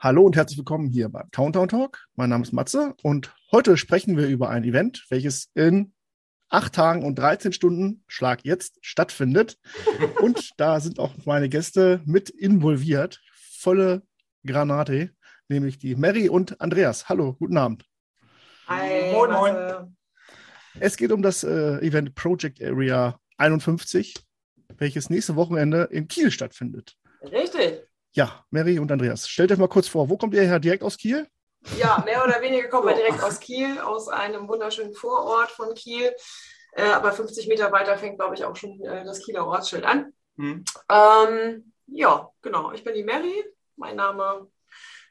Hallo und herzlich willkommen hier beim Countdown Talk. Mein Name ist Matze und heute sprechen wir über ein Event, welches in acht Tagen und 13 Stunden Schlag jetzt stattfindet. und da sind auch meine Gäste mit involviert. Volle Granate, nämlich die Mary und Andreas. Hallo, guten Abend. Hi, moin, moin. Es geht um das äh, Event Project Area 51, welches nächste Wochenende in Kiel stattfindet. Richtig. Ja, Mary und Andreas, stellt euch mal kurz vor, wo kommt ihr her? Direkt aus Kiel? Ja, mehr oder weniger kommen wir direkt aus Kiel, aus einem wunderschönen Vorort von Kiel. Äh, aber 50 Meter weiter fängt, glaube ich, auch schon äh, das Kieler Ortsschild an. Mhm. Ähm, ja, genau. Ich bin die Mary. Mein Name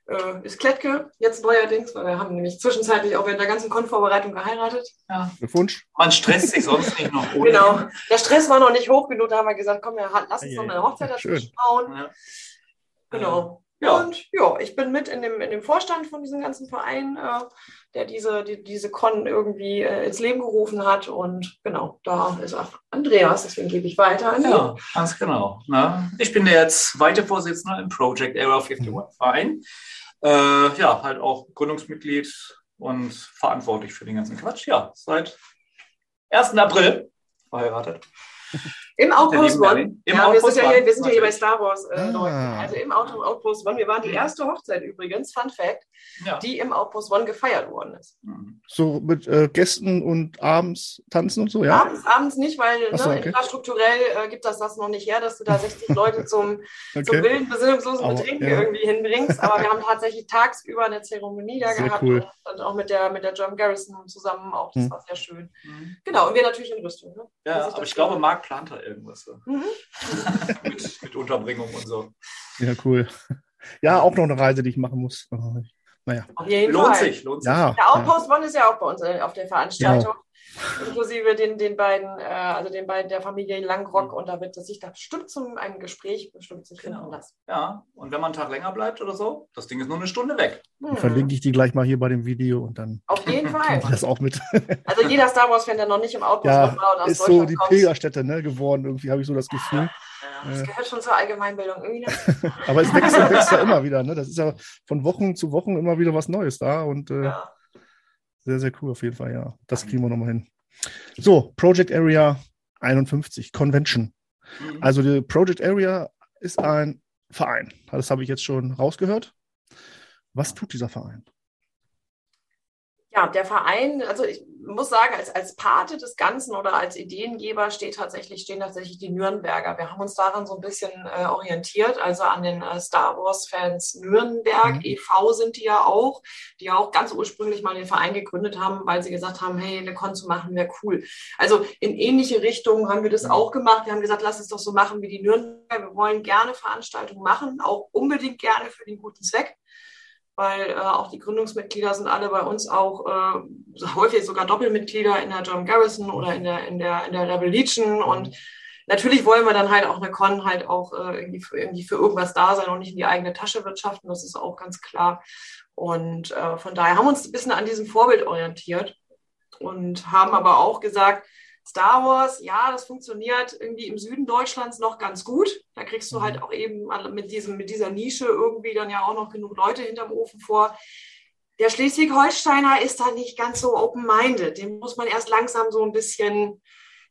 äh, ist Klettke, jetzt neuerdings, weil wir haben nämlich zwischenzeitlich auch während der ganzen Konvorbereitung geheiratet. Ja. Glückwunsch. Man stresst sich sonst nicht noch. Genau. Der Stress war noch nicht hoch genug, da haben wir gesagt, komm, ja, lass uns noch eine Hochzeit dazwischen bauen. Ja. Genau. Ja. Und ja, ich bin mit in dem, in dem Vorstand von diesem ganzen Verein, äh, der diese, die, diese Con irgendwie äh, ins Leben gerufen hat. Und genau, da ist auch Andreas, deswegen gebe ich weiter an Ja, ganz genau. Na, ich bin der zweite Vorsitzende im Project Area 51 mhm. Verein. Äh, ja, halt auch Gründungsmitglied und verantwortlich für den ganzen Quatsch. Ja, seit 1. April verheiratet. Im Outpost One. Im ja, Outpost wir sind ja hier, wir sind ja hier bei Star Wars äh, ah. Also im Outpost One. Wir waren die erste Hochzeit übrigens, Fun Fact, ja. die im Outpost One gefeiert worden ist. Mhm. So mit äh, Gästen und abends tanzen und so, ja? Abends, abends nicht, weil so, ne, okay. infrastrukturell äh, gibt das das noch nicht her, dass du da 60 Leute zum, okay. zum wilden, besinnungslosen Betrinken ja. irgendwie hinbringst. Aber wir haben tatsächlich tagsüber eine Zeremonie da sehr gehabt cool. und, und, auch mit der, mit der German Garrison zusammen auch. Das hm. war sehr schön. Mhm. Genau, und wir natürlich in Rüstung. Ne? Ja, aber ich glaube, Marc plant da irgendwas. So. Mhm. mit, mit, Unterbringung und so. Ja, cool. Ja, auch noch eine Reise, die ich machen muss. Naja. Auf jeden lohnt Fall. sich, lohnt sich. Ja, der Outpost One ist ja auch bei uns äh, auf der Veranstaltung. Genau inklusive den, den beiden, äh, also den beiden der Familie Langrock und da wird es sich da bestimmt zum einem Gespräch bestimmt sich finden genau. lassen. Ja, und wenn man einen Tag länger bleibt oder so, das Ding ist nur eine Stunde weg. Hm. Verlinke ich die gleich mal hier bei dem Video und dann. Auf jeden Fall. das auch mit. also jeder Star Wars-Fan, der noch nicht im Outpost ja, war und ist so die Pilgerstätte ne, geworden, irgendwie habe ich so das Gefühl. Ja. Ja, das gehört schon zur Allgemeinbildung irgendwie. Aber es wächst, wächst ja immer wieder. Ne? Das ist ja von Wochen zu Wochen immer wieder was Neues da. Und äh, ja. Sehr, sehr cool auf jeden Fall, ja. Das kriegen wir nochmal hin. So, Project Area 51, Convention. Mhm. Also die Project Area ist ein Verein. Das habe ich jetzt schon rausgehört. Was tut dieser Verein? Ja, der Verein, also ich muss sagen, als, als Pate des Ganzen oder als Ideengeber steht tatsächlich, stehen tatsächlich die Nürnberger. Wir haben uns daran so ein bisschen äh, orientiert, also an den äh, Star Wars-Fans Nürnberg, mhm. e.V. sind die ja auch, die ja auch ganz ursprünglich mal den Verein gegründet haben, weil sie gesagt haben, hey, eine Con zu machen wäre cool. Also in ähnliche Richtungen haben wir das mhm. auch gemacht. Wir haben gesagt, lass es doch so machen wie die Nürnberger. Wir wollen gerne Veranstaltungen machen, auch unbedingt gerne für den guten Zweck weil äh, auch die Gründungsmitglieder sind alle bei uns auch äh, häufig sogar Doppelmitglieder in der German Garrison oder in der, in der, in der Rebel Legion und natürlich wollen wir dann halt auch eine Con halt auch äh, irgendwie, für, irgendwie für irgendwas da sein und nicht in die eigene Tasche wirtschaften, das ist auch ganz klar. Und äh, von daher haben wir uns ein bisschen an diesem Vorbild orientiert und haben aber auch gesagt, Star Wars, ja, das funktioniert irgendwie im Süden Deutschlands noch ganz gut. Da kriegst du halt mhm. auch eben mit, diesem, mit dieser Nische irgendwie dann ja auch noch genug Leute hinterm Ofen vor. Der Schleswig-Holsteiner ist da nicht ganz so open-minded. Den muss man erst langsam so ein bisschen,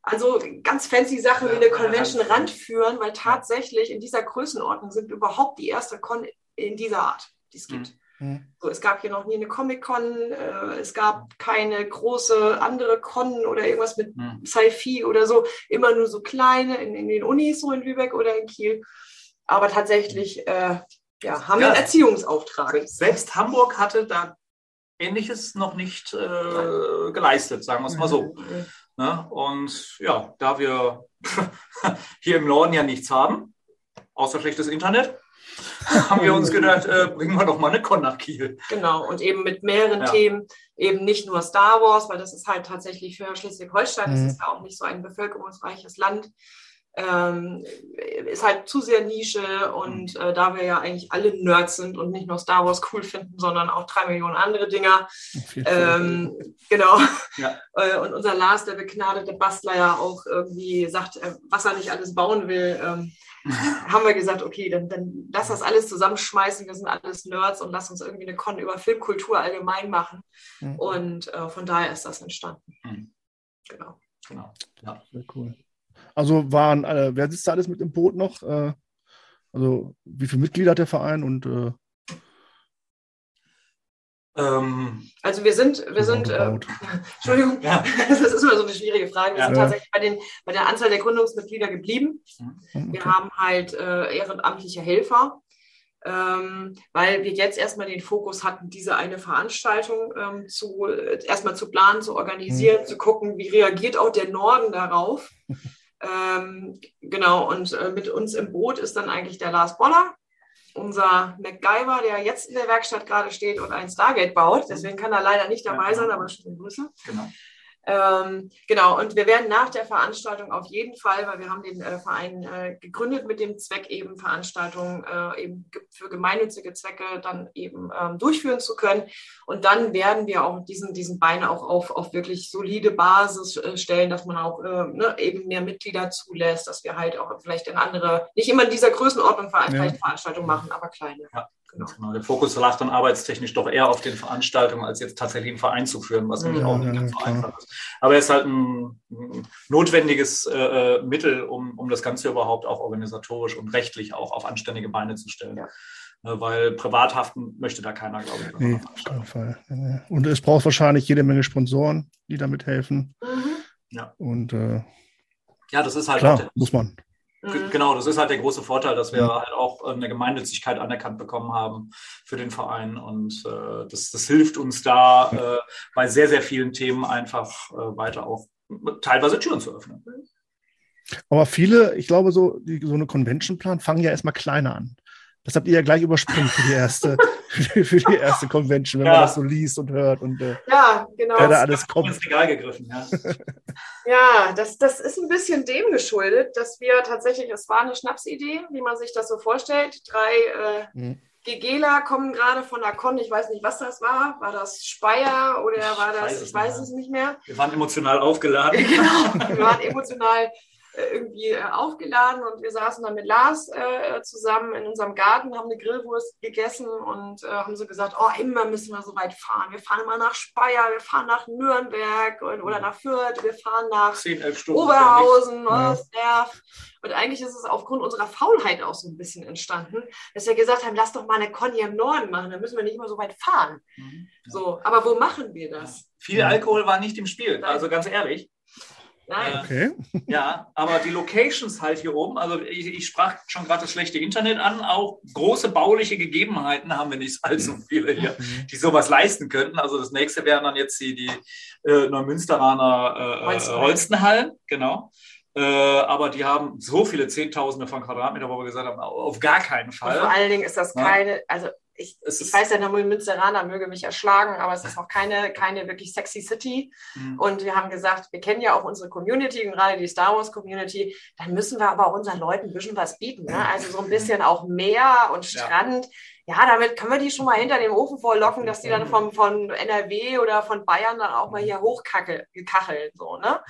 also ganz fancy Sachen wie eine Convention ranführen, weil tatsächlich in dieser Größenordnung sind überhaupt die erste Con in dieser Art, die es gibt. Mhm. Mhm. So, es gab hier noch nie eine Comic-Con, äh, es gab keine große andere Con oder irgendwas mit mhm. Sci-Fi oder so, immer nur so kleine in, in, den Unis, so in Lübeck oder in Kiel. Aber tatsächlich äh, ja, haben wir einen Erziehungsauftrag. Selbst Hamburg hatte da Ähnliches noch nicht äh, geleistet, sagen wir es mal so. Mhm. Ne? Und ja, da wir hier im Norden ja nichts haben, außer schlechtes Internet, haben wir uns gedacht, äh, bringen wir doch mal eine Con nach Kiel. Genau, und eben mit mehreren ja. Themen, eben nicht nur Star Wars, weil das ist halt tatsächlich für Schleswig-Holstein, mhm. das ist ja auch nicht so ein bevölkerungsreiches Land, ähm, ist halt zu sehr Nische und mhm. äh, da wir ja eigentlich alle Nerds sind und nicht nur Star Wars cool finden, sondern auch drei Millionen andere Dinger. Ähm, genau. Ja. Äh, und unser Lars, der begnadete Bastler, ja auch irgendwie sagt, äh, was er nicht alles bauen will. Ähm, haben wir gesagt, okay, dann, dann lass das alles zusammenschmeißen. Wir sind alles Nerds und lass uns irgendwie eine Con über Filmkultur allgemein machen. Mhm. Und äh, von daher ist das entstanden. Mhm. Genau. Genau. Ja. Sehr cool. Also waren, äh, wer sitzt da alles mit im Boot noch? Äh, also wie viele Mitglieder hat der Verein und äh, ähm, also wir sind, wir sind, äh, Entschuldigung, ja. das ist immer so eine schwierige Frage. Wir ja. sind tatsächlich bei, den, bei der Anzahl der Gründungsmitglieder geblieben. Mhm. Okay. Wir haben halt äh, ehrenamtliche Helfer, ähm, weil wir jetzt erstmal den Fokus hatten, diese eine Veranstaltung ähm, zu, äh, erstmal zu planen, zu organisieren, mhm. zu gucken, wie reagiert auch der Norden darauf. Ähm, genau, und äh, mit uns im Boot ist dann eigentlich der Lars Boller, unser MacGyver, der jetzt in der Werkstatt gerade steht und ein Stargate baut. Deswegen kann er leider nicht dabei sein, aber schöne Grüße. Genau. Ähm, genau, und wir werden nach der Veranstaltung auf jeden Fall, weil wir haben den äh, Verein äh, gegründet mit dem Zweck, eben Veranstaltungen äh, eben für gemeinnützige Zwecke dann eben ähm, durchführen zu können. Und dann werden wir auch diesen, diesen Bein auch auf, auf wirklich solide Basis äh, stellen, dass man auch äh, ne, eben mehr Mitglieder zulässt, dass wir halt auch vielleicht in andere, nicht immer in dieser Größenordnung ja. Veranstaltungen machen, aber kleine. Ja. Genau. genau. Der Fokus lag dann arbeitstechnisch doch eher auf den Veranstaltungen, als jetzt tatsächlich einen Verein zu führen, was nämlich ja, auch nicht ganz so einfach ist. Aber er ist halt ein, ein notwendiges äh, äh, Mittel, um, um das Ganze überhaupt auch organisatorisch und rechtlich auch auf anständige Beine zu stellen. Ja. Ne, weil privat haften möchte da keiner, glaube ich. Nee, auf keinen Fall. Und es braucht wahrscheinlich jede Menge Sponsoren, die damit helfen. Mhm. Ja. Und äh, ja, das ist halt klar, muss man. Mhm. Genau, das ist halt der große Vorteil, dass wir mhm. halt auch äh, eine Gemeinnützigkeit anerkannt bekommen haben für den Verein. Und äh, das, das hilft uns da äh, bei sehr, sehr vielen Themen einfach äh, weiter auch teilweise Türen zu öffnen. Aber viele, ich glaube, so, die, so eine Convention plan fangen ja erstmal kleiner an. Das habt ihr ja gleich übersprungen für die erste, für die erste Convention, wenn ja. man das so liest und hört und äh, ja, genau. wer da alles kommt. Ins Regal gegriffen, ja. ja, das, das ist ein bisschen dem geschuldet, dass wir tatsächlich, es war eine Schnapsidee, wie man sich das so vorstellt. Drei äh, mhm. GGler kommen gerade von der Con, ich weiß nicht, was das war. War das Speyer oder war das, ich weiß, ich weiß es nicht mehr. Wir waren emotional aufgeladen. genau, wir waren emotional äh, irgendwie äh, aufgeladen und wir saßen dann mit Lars äh, zusammen in unserem Garten, haben eine Grillwurst gegessen und äh, haben so gesagt, oh, immer müssen wir so weit fahren. Wir fahren mal nach Speyer, wir fahren nach Nürnberg und, oder nach Fürth, wir fahren nach 10, Oberhausen, oh, das nervt. Und eigentlich ist es aufgrund unserer Faulheit auch so ein bisschen entstanden, dass wir gesagt haben, lass doch mal eine Conny im Norden machen, dann müssen wir nicht immer so weit fahren. Mhm. So, aber wo machen wir das? Ja. Viel Alkohol war nicht im Spiel, also ganz ehrlich. Nein. Äh, okay. Ja, aber die Locations halt hier oben, also ich, ich sprach schon gerade das schlechte Internet an, auch große bauliche Gegebenheiten haben wir nicht allzu mhm. viele hier, mhm. die sowas leisten könnten. Also das nächste wären dann jetzt die, die äh, Neumünsteraner äh, Holstenhallen, genau. Äh, aber die haben so viele Zehntausende von Quadratmeter, wo wir gesagt haben, auf gar keinen Fall. Und vor allen Dingen ist das keine, also ich, ich weiß ja, der Münsteraner möge mich erschlagen, aber es ist noch keine, keine wirklich sexy City. Mhm. Und wir haben gesagt, wir kennen ja auch unsere Community, gerade die Star Wars Community, dann müssen wir aber unseren Leuten ein bisschen was bieten. Ne? Also so ein bisschen auch Meer und Strand. Ja. ja, damit können wir die schon mal hinter dem Ofen vorlocken, dass die dann vom, von NRW oder von Bayern dann auch mal hier hochkacheln. So, ne?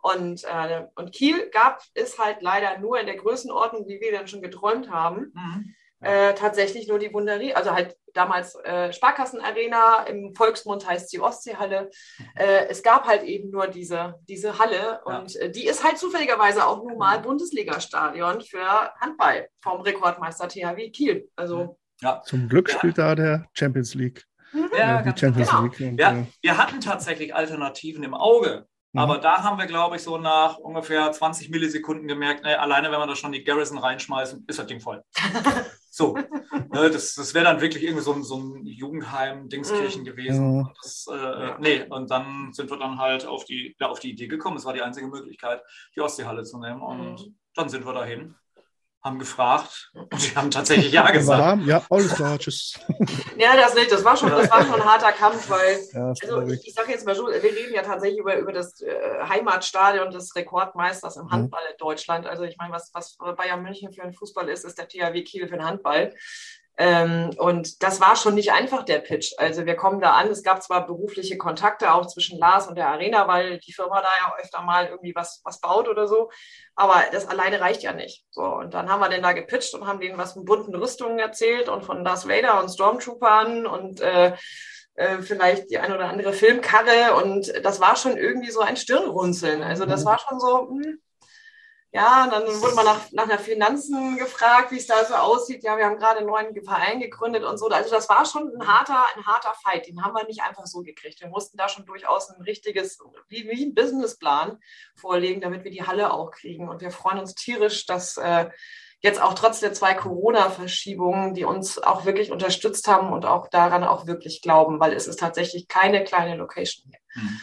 Und, äh, und Kiel gab es halt leider nur in der Größenordnung, wie wir dann schon geträumt haben. Mhm äh, tatsächlich nur die Wunderie, also halt damals äh, Sparkassenarena, im Volksmund heißt sie Ostseehalle. Äh, es gab halt eben nur diese, diese Halle und ja. äh, die ist halt zufälligerweise auch nun mal Bundesliga-Stadion für Handball vom Rekordmeister THW Kiel. Also ja. Zum Glück spielt ja. da der Champions League. Mhm. Ja, die Champions genau. League. Und, ja, äh, wir hatten tatsächlich Alternativen im Auge. Mhm. Aber da haben wir, glaube ich, so nach ungefähr 20 Millisekunden gemerkt, nee, alleine wenn wir da schon die Garrison reinschmeißen, ist das Ding voll. So, ne, das, das wäre dann wirklich irgendwie so ein, so ein Jugendheim-Dingskirchen mhm. gewesen. Ja. Das, äh, nee, und dann sind wir dann halt auf die, ja, auf die Idee gekommen, es war die einzige Möglichkeit, die Ostseehalle zu nehmen. Und mhm. dann sind wir dahin haben gefragt und sie haben tatsächlich ja gesagt. Ja, alles klar, tschüss. Ja, das nicht, das war schon, das war schon ein harter Kampf, weil, ja, also ich, ich sage jetzt mal so, wir reden ja tatsächlich über, über das äh, Heimatstadion des Rekordmeisters im mhm. Handball mhm. in Deutschland. Also ich meine, was, was Bayern München für einen Fußball ist, ist der THW Kiel für den Handball. Ähm, und das war schon nicht einfach, der Pitch. Also wir kommen da an, es gab zwar berufliche Kontakte auch zwischen Lars und der Arena, weil die Firma da ja öfter mal irgendwie was, was baut oder so, aber das alleine reicht ja nicht. So, und dann haben wir den da gepitcht und haben denen was von bunten Rüstungen erzählt und von Darth Vader und Stormtroopern und äh, äh, vielleicht die eine oder andere Filmkarre und das war schon irgendwie so ein Stirnrunzeln. Also das mhm. war schon so, hm, ja, dann wurde man nach, nach der Finanzen gefragt, wie es da so aussieht. Ja, wir haben gerade einen neuen Verein gegründet und so. Also das war schon ein harter, ein harter Fight. Den haben wir nicht einfach so gekriegt. Wir mussten da schon durchaus ein richtiges, wie, wie ein Businessplan vorlegen, damit wir die Halle auch kriegen. Und wir freuen uns tierisch, dass äh, jetzt auch trotz der zwei Corona-Verschiebungen, die uns auch wirklich unterstützt haben und auch daran auch wirklich glauben, weil es ist tatsächlich keine kleine Location hier. Mhm.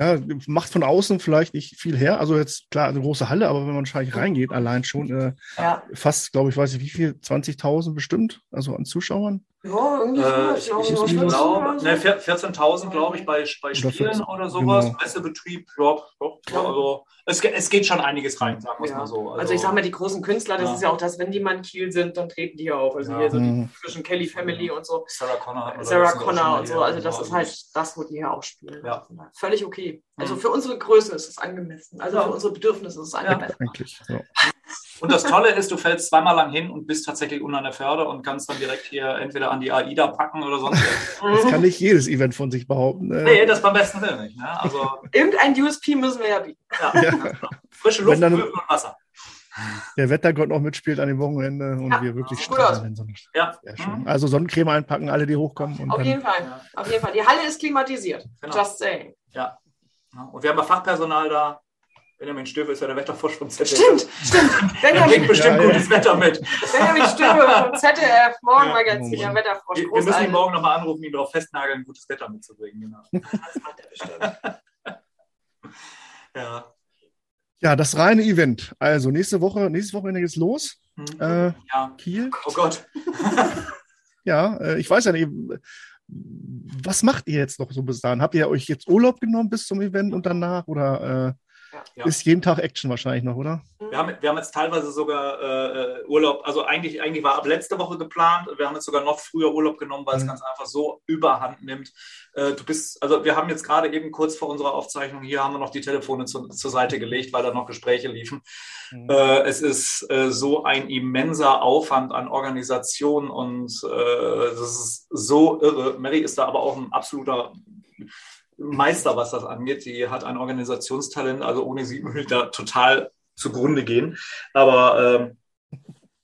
Ja, macht von außen vielleicht nicht viel her. Also jetzt klar eine große Halle, aber wenn man wahrscheinlich reingeht, allein schon äh, ja. fast, glaube ich, weiß ich wie viel, 20.000 bestimmt, also an Zuschauern. Ja, irgendwie äh, ich, ich, ich glaube, ne, 14.000 glaube ich bei, bei Spielen oder, sowas, genau. Messebetrieb, ja, ja, also es, es geht schon einiges rein, sagen wir es mal so. Also, also, ich sage mal, die großen Künstler, das ist ja auch das, wenn die mal in Kiel sind, dann treten die auf. Also hier so die mhm. frischen Kelly Family und so. Sarah Connor. Sarah Connor und so, also das ist halt das, wo die hier auch spielen. Ja. Völlig okay. Also mhm. für unsere Größe ist es angemessen, also für unsere Bedürfnisse ist es angemessen. eigentlich, ja. Und das Tolle ist, du fällst zweimal lang hin und bist tatsächlich unter der Förde und kannst dann direkt hier entweder an die AIDA packen oder sonst was. Das kann nicht jedes Event von sich behaupten. Ne? Nee, das beim besten Willen nicht. Ne? Also, Irgendein USP müssen wir ja bieten. Ja, ja. Frische Luft, dann, und Wasser. Der Wettergott noch mitspielt an dem Wochenende und ja, wir wirklich strahlen. Ja. Mhm. Also Sonnencreme einpacken, alle, die hochkommen. Auf jeden Fall. Auf jeden Fall. Die Halle ist klimatisiert. Genau. Just saying. Ja. Und wir haben ja Fachpersonal da, Benjamin Stöwe ist ja der Wetterfrosch vom ZDF. Stimmt, stimmt. Benjamin bringt bestimmt ja, gutes ja. Wetter mit. Benjamin Stöwe vom ZDF, Morgenmagazin, ja, Wetterfrosch. Wir, wir müssen ihn morgen nochmal anrufen, ihn darauf festnageln, gutes Wetter mitzubringen. Genau. Das macht er bestimmt. ja. Ja, das reine Event. Also nächste Woche, nächstes Wochenende geht's los. Mhm. Äh, ja. Kiel. Oh Gott. ja, äh, ich weiß ja nicht. Was macht ihr jetzt noch so bis dahin? Habt ihr euch jetzt Urlaub genommen bis zum Event und danach? Oder äh, ja. Ist jeden Tag Action wahrscheinlich noch, oder? Wir haben, wir haben jetzt teilweise sogar äh, Urlaub, also eigentlich, eigentlich war ab letzte Woche geplant. Wir haben jetzt sogar noch früher Urlaub genommen, weil mhm. es ganz einfach so überhand nimmt. Äh, du bist, also wir haben jetzt gerade eben kurz vor unserer Aufzeichnung hier haben wir noch die Telefone zu, zur Seite gelegt, weil da noch Gespräche liefen. Mhm. Äh, es ist äh, so ein immenser Aufwand an Organisation und äh, das ist so irre. Mary ist da aber auch ein absoluter Meister, was das angeht. Sie hat ein Organisationstalent, also ohne sie würde ich da total zugrunde gehen. Aber ähm,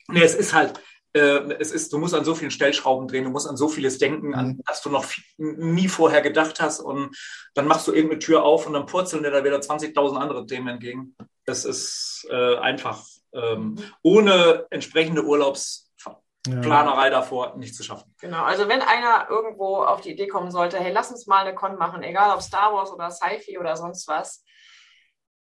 nee, es ist halt, äh, es ist, du musst an so vielen Stellschrauben drehen, du musst an so vieles denken, an mhm. das du noch nie vorher gedacht hast. Und dann machst du irgendeine Tür auf und dann purzeln dir da wieder 20.000 andere Themen entgegen. Das ist äh, einfach ähm, ohne entsprechende Urlaubs ja. Planerei davor nicht zu schaffen. Genau, also wenn einer irgendwo auf die Idee kommen sollte, hey, lass uns mal eine Con machen, egal ob Star Wars oder Sci-Fi oder sonst was,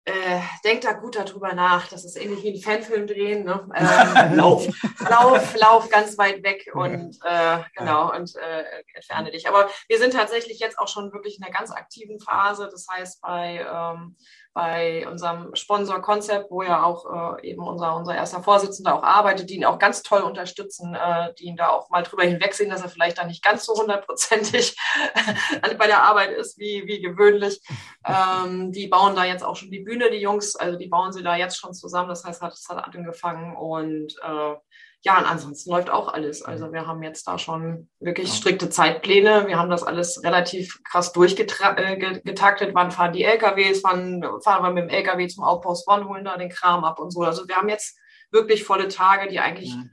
äh, denkt da gut darüber nach. Das ist ähnlich wie ein Fanfilm drehen. Ne? Ähm, lauf. lauf, lauf ganz weit weg und äh, genau und äh, entferne dich. Aber wir sind tatsächlich jetzt auch schon wirklich in einer ganz aktiven Phase. Das heißt, bei ähm, bei unserem Sponsor Concept, wo ja auch äh, eben unser, unser erster Vorsitzender auch arbeitet, die ihn auch ganz toll unterstützen, äh, die ihn da auch mal drüber hinwegsehen, dass er vielleicht da nicht ganz so hundertprozentig bei der Arbeit ist wie, wie gewöhnlich. Ähm, die bauen da jetzt auch schon die Bühne, die Jungs, also die bauen sie da jetzt schon zusammen. Das heißt, es hat angefangen und äh, ja, und ansonsten läuft auch alles. Also wir haben jetzt da schon wirklich strikte Zeitpläne. Wir haben das alles relativ krass durchgetaktet. Äh, wann fahren die LKWs? Wann fahren wir mit dem LKW zum Outpost One, holen da den Kram ab und so. Also wir haben jetzt wirklich volle Tage, die eigentlich, mhm.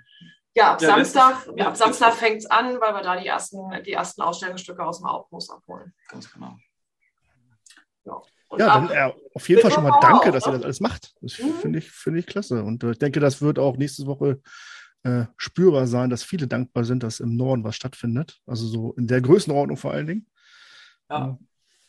ja, ab ja, Samstag, ja, ab Samstag fängt es an, weil wir da die ersten, die ersten Ausstellungsstücke aus dem Outpost abholen. Ganz genau. Ja. ja, dann, äh, auf jeden Fall schon mal danke, dass ihr das alles macht. Das mhm. finde ich, finde ich klasse. Und äh, ich denke, das wird auch nächste Woche äh, spürbar sein, dass viele dankbar sind, dass im Norden was stattfindet. Also so in der Größenordnung vor allen Dingen. Ja.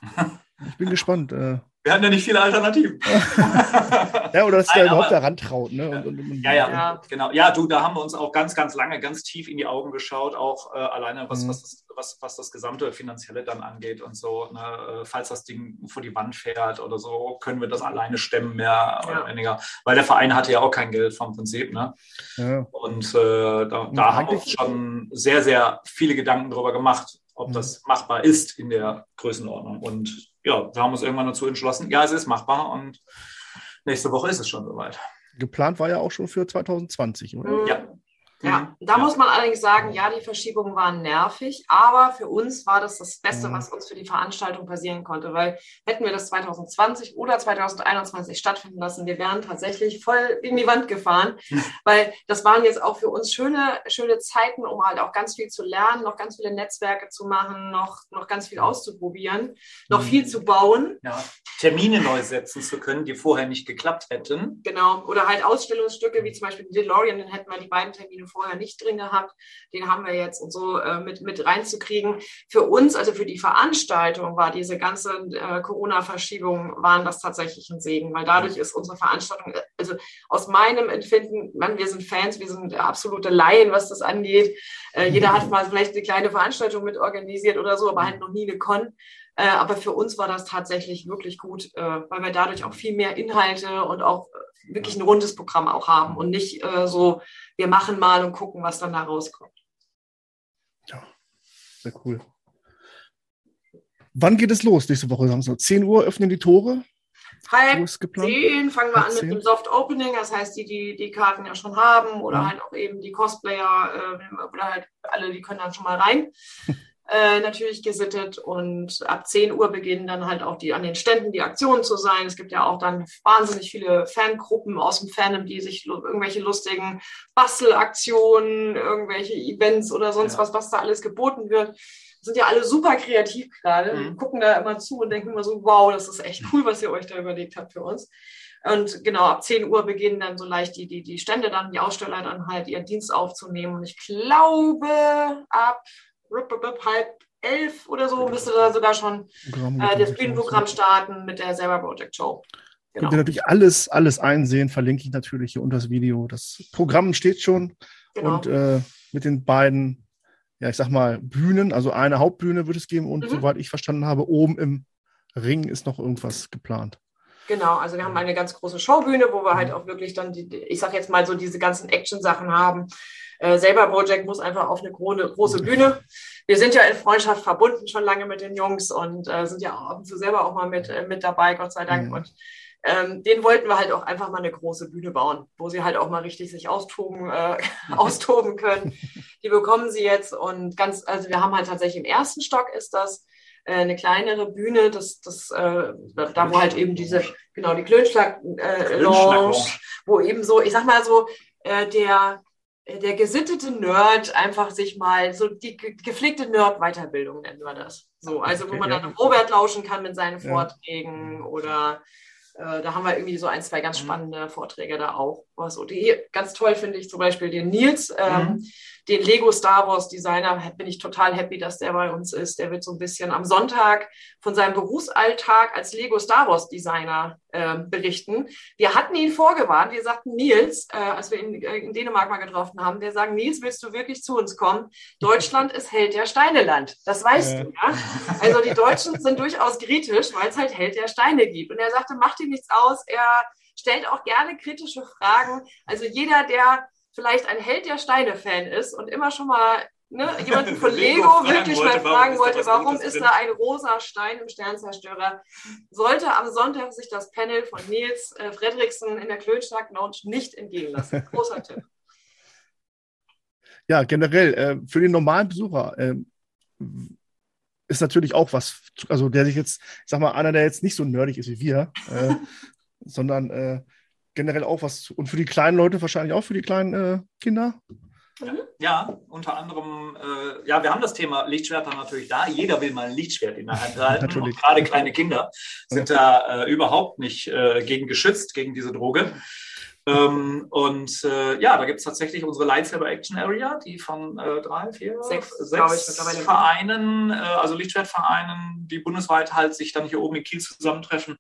Äh, ich bin gespannt. Äh, Wir hatten ja nicht viele Alternativen. ja, oder dass sich da überhaupt daran traut. Ne? Und, und, und, ja, ja, ja, genau. Ja, du, da haben wir uns auch ganz, ganz lange, ganz tief in die Augen geschaut, auch äh, alleine was, mhm. was, das, was, was das gesamte Finanzielle dann angeht und so. Ne? Äh, falls das Ding vor die Wand fährt oder so, können wir das alleine stemmen, mehr ja. oder weniger. Weil der Verein hatte ja auch kein Geld vom Prinzip. Ne? Ja. Und äh, da, da haben wir uns schon sehr, sehr viele Gedanken darüber gemacht, ob mhm. das machbar ist in der Größenordnung. Und ja, wir haben uns irgendwann dazu entschlossen, ja, es ist machbar und nächste Woche ist es schon soweit. Geplant war ja auch schon für 2020, oder? Ja, ja, mhm. da ja. muss man allerdings sagen, ja, die Verschiebungen waren nervig, aber für uns war das das Beste, mhm. was uns für die Veranstaltung passieren konnte, weil hätten wir das 2020 oder 2021 stattfinden lassen, wir wären tatsächlich voll in die Wand gefahren, weil das waren jetzt auch für uns schöne, schöne Zeiten, um halt auch ganz viel zu lernen, noch ganz viele Netzwerke zu machen, noch, noch ganz viel auszuprobieren, noch mhm. viel zu bauen. Ja, Termine neu setzen zu können, die vorher nicht geklappt hätten. Genau, oder halt Ausstellungsstücke, wie zum Beispiel DeLorean, dann hätten wir die beiden Termine vorher nicht drin gehabt. Den haben wir jetzt und so äh, mit, mit reinzukriegen. Für uns, also für die Veranstaltung, war diese ganze äh, Corona-Verschiebung, waren das tatsächlich ein Segen, weil dadurch ist unsere Veranstaltung, also aus meinem Empfinden, man, wir sind Fans, wir sind absolute Laien, was das angeht. Äh, jeder hat mal vielleicht eine kleine Veranstaltung mit organisiert oder so, aber halt noch nie eine Con. Äh, aber für uns war das tatsächlich wirklich gut, äh, weil wir dadurch auch viel mehr Inhalte und auch äh, wirklich ein rundes Programm auch haben und nicht äh, so, wir machen mal und gucken, was dann da rauskommt. Ja, sehr cool. Wann geht es los nächste Woche? Sagen so 10 Uhr öffnen die Tore. Halb zehn fangen wir Halb an mit dem Soft Opening, das heißt, die, die die Karten ja schon haben oder ja. halt auch eben die Cosplayer äh, oder halt alle, die können dann schon mal rein. äh, natürlich gesittet und ab 10 Uhr beginnen dann halt auch die an den Ständen die Aktionen zu sein. Es gibt ja auch dann wahnsinnig viele Fangruppen aus dem Fandom, die sich irgendwelche lustigen Bastelaktionen, irgendwelche Events oder sonst ja. was, was da alles geboten wird. Sind ja alle super kreativ gerade, mhm. gucken da immer zu und denken immer so, wow, das ist echt cool, was ihr euch da überlegt habt für uns. Und genau, ab 10 Uhr beginnen dann so leicht die, die, die Stände dann, die Aussteller dann halt ihren Dienst aufzunehmen. Und ich glaube, ab halb elf oder so müsste da sogar schon äh, das Bühnenprogramm starten mit der Selber Project Show. Genau. Könnt ihr natürlich alles, alles einsehen, verlinke ich natürlich hier unter das Video. Das Programm steht schon genau. und äh, mit den beiden, ja, ich sag mal, Bühnen, also eine Hauptbühne wird es geben und mhm. soweit ich verstanden habe, oben im Ring ist noch irgendwas geplant. Genau, also wir haben eine ganz große Showbühne, wo wir halt mhm. auch wirklich dann, die, ich sag jetzt mal so diese ganzen Action-Sachen haben. Äh, selber Project muss einfach auf eine große Bühne. Wir sind ja in Freundschaft verbunden schon lange mit den Jungs und äh, sind ja auch ab und zu selber auch mal mit, äh, mit dabei, Gott sei Dank. Mhm. Und ähm, den wollten wir halt auch einfach mal eine große Bühne bauen, wo sie halt auch mal richtig sich austoben, äh, austoben können. Die bekommen sie jetzt und ganz, also wir haben halt tatsächlich im ersten Stock ist das äh, eine kleinere Bühne, das, das, äh, da wo halt eben diese, genau, die Klönschlag-Lounge, äh, wo eben so, ich sag mal so, äh, der, äh, der gesittete Nerd einfach sich mal so die gepflegte Nerd-Weiterbildung nennen wir das. So, also wo man dann Robert lauschen kann mit seinen Vorträgen ja. oder äh, da haben wir irgendwie so ein, zwei ganz mhm. spannende Vorträge da auch. Also die ganz toll finde ich zum Beispiel den Nils, ähm, mhm den Lego Star Wars Designer bin ich total happy, dass der bei uns ist. Der wird so ein bisschen am Sonntag von seinem Berufsalltag als Lego Star Wars Designer äh, berichten. Wir hatten ihn vorgewarnt. Wir sagten Nils, äh, als wir ihn äh, in Dänemark mal getroffen haben, wir sagen, Nils, willst du wirklich zu uns kommen? Deutschland ist Held der Steineland. Das weißt du, ja? Also die Deutschen sind durchaus kritisch, weil es halt Held der Steine gibt. Und er sagte, macht ihm nichts aus. Er stellt auch gerne kritische Fragen. Also jeder, der vielleicht ein Held der Steine-Fan ist und immer schon mal ne, jemanden von Lego, wirklich mal fragen wollte, warum ist da ein rosa Stein im Sternzerstörer, sollte am Sonntag sich das Panel von Nils äh, Fredriksen in der Klönschlag Lounge nicht entgehen lassen. Großer Tipp. Ja, generell äh, für den normalen Besucher äh, ist natürlich auch was, also der sich jetzt, ich sag mal, einer, der jetzt nicht so nerdig ist wie wir, äh, sondern äh, generell auch was. Und für die kleinen Leute wahrscheinlich auch für die kleinen äh, Kinder. Ja, unter anderem, äh, ja, wir haben das Thema Lichtschwerter natürlich da. Jeder will mal ein Lichtschwert in der Hand halten. natürlich. Und gerade kleine Kinder sind da äh, überhaupt nicht äh, gegen geschützt, gegen diese Droge. Ähm, und äh, ja, da gibt es tatsächlich unsere Lightsaber Action Area, die von äh, drei, vier, sechs, sechs Vereinen, äh, also Lichtschwertvereinen, die bundesweit halt sich dann hier oben in Kiel zusammentreffen,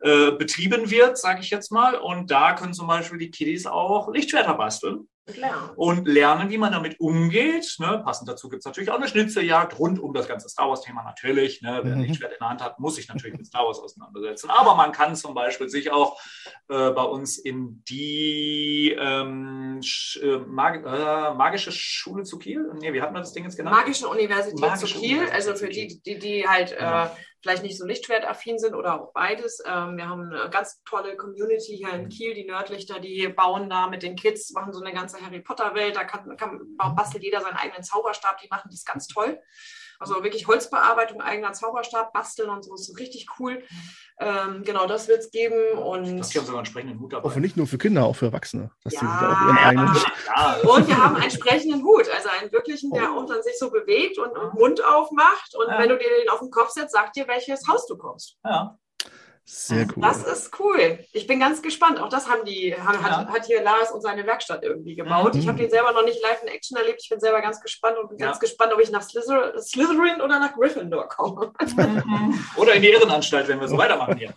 äh, betrieben wird, sage ich jetzt mal. Und da können zum Beispiel die Kiddies auch Lichtschwerter basteln. Lernen. Und lernen, wie man damit umgeht. Ne? Passend dazu gibt es natürlich auch eine Schnitzeljagd rund um das ganze Star Wars-Thema natürlich. Ne? Wer mhm. Lichtschwert in der Hand hat, muss sich natürlich mit Star Wars auseinandersetzen. Aber man kann zum Beispiel sich auch äh, bei uns in die ähm, äh, Mag äh, magische Schule zu Kiel, nee, wie hat man das Ding jetzt genannt? Magische Universität Magische zu Kiel, Universität also für die, die, die halt äh, genau vielleicht nicht so lichtschwertaffin sind oder auch beides. Ähm, wir haben eine ganz tolle Community hier in mhm. Kiel, die Nördlichter, die bauen da mit den Kids, machen so eine ganze Harry Potter-Welt. Da kann, kann, bastelt jeder seinen eigenen Zauberstab, die machen das ganz toll. Also wirklich Holzbearbeitung, eigener Zauberstab, basteln und so, ist richtig cool. Ähm, genau, das wird es geben. Und das haben sogar einen entsprechenden Hut dabei. Auch nicht nur für Kinder, auch für Erwachsene. Dass ja, auch ihren eigenen ja. Und wir haben einen entsprechenden Hut, also einen wirklichen, der oh. dann sich so bewegt und, und Mund aufmacht. Und ja. wenn du dir den auf den Kopf setzt, sagt dir, welches Haus du kommst. Ja. Sehr cool. Das ist cool. Ich bin ganz gespannt. Auch das haben die, haben, ja. hat, hat, hier Lars und seine Werkstatt irgendwie gebaut. Mhm. Ich habe den selber noch nicht live in Action erlebt. Ich bin selber ganz gespannt und bin ja. ganz gespannt, ob ich nach Slither Slytherin oder nach Gryffindor komme. oder in die Irrenanstalt, wenn wir so weitermachen hier.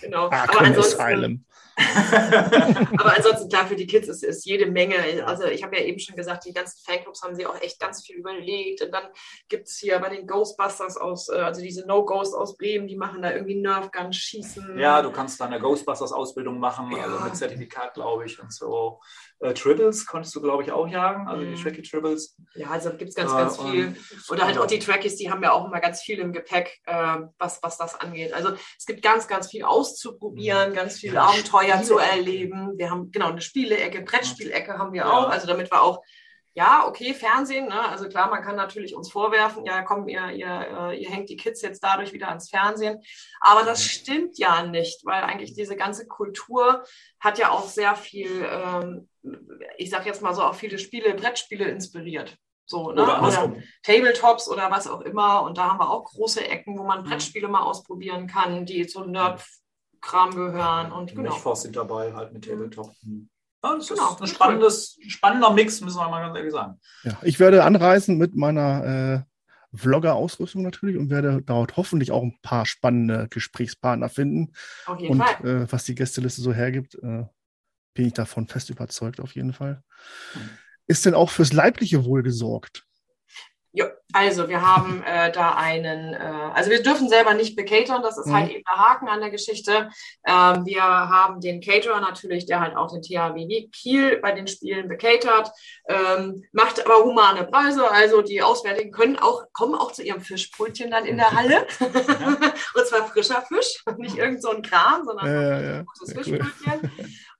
genau. Aber ansonsten, Aber ansonsten, klar, für die Kids ist, ist jede Menge. Also ich habe ja eben schon gesagt, die ganzen Fanclubs haben sie auch echt ganz viel überlegt. Und dann gibt es hier bei den Ghostbusters aus, äh, also diese No-Ghost aus Bremen, die machen da irgendwie Nerfgun schießen. Ja, du kannst da eine Ghostbusters-Ausbildung machen, ja. also mit Zertifikat, glaube ich, und so. Äh, Tribbles konntest du, glaube ich, auch jagen, also die mhm. Tracky Tribbles. Ja, also gibt es ganz, äh, ganz viel. Oder halt auch die Trackies, die haben ja auch immer ganz viel im Gepäck, äh, was, was das angeht. Also es gibt ganz, ganz viel auszuprobieren, mhm. ganz viel Abenteuer zu erleben. Wir haben genau eine Spielecke, Brettspielecke haben wir ja. auch, also damit wir auch ja, okay, Fernsehen, ne? also klar, man kann natürlich uns vorwerfen, ja, komm, ihr, ihr, äh, ihr hängt die Kids jetzt dadurch wieder ans Fernsehen. Aber das stimmt ja nicht, weil eigentlich diese ganze Kultur hat ja auch sehr viel, ähm, ich sag jetzt mal so, auch viele Spiele, Brettspiele inspiriert. So, ne? oder, oder Tabletops oder was auch immer. Und da haben wir auch große Ecken, wo man mhm. Brettspiele mal ausprobieren kann, die zu Nerd-Kram gehören. Und genau. Nicht sind dabei, halt mit Tabletop. Mhm. Ja, das genau, ist ein spannendes, spannender Mix, müssen wir mal ganz ehrlich sagen. Ja, ich werde anreisen mit meiner äh, Vlogger-Ausrüstung natürlich und werde dort hoffentlich auch ein paar spannende Gesprächspartner finden. Auf jeden und Fall. Äh, was die Gästeliste so hergibt, äh, bin ich davon fest überzeugt, auf jeden Fall. Mhm. Ist denn auch fürs leibliche Wohl gesorgt? Ja, also wir haben äh, da einen, äh, also wir dürfen selber nicht becatern, das ist halt mhm. halt eben der Haken an der Geschichte. Ähm, wir haben den Caterer natürlich, der halt auch den THW Kiel bei den Spielen becatert, ähm, macht aber humane Preise, also die Auswärtigen können auch, kommen auch zu ihrem Fischbrötchen dann in der Halle. und zwar frischer Fisch, nicht irgend so ein Kram, sondern ja, ja, ja. Fischbrötchen.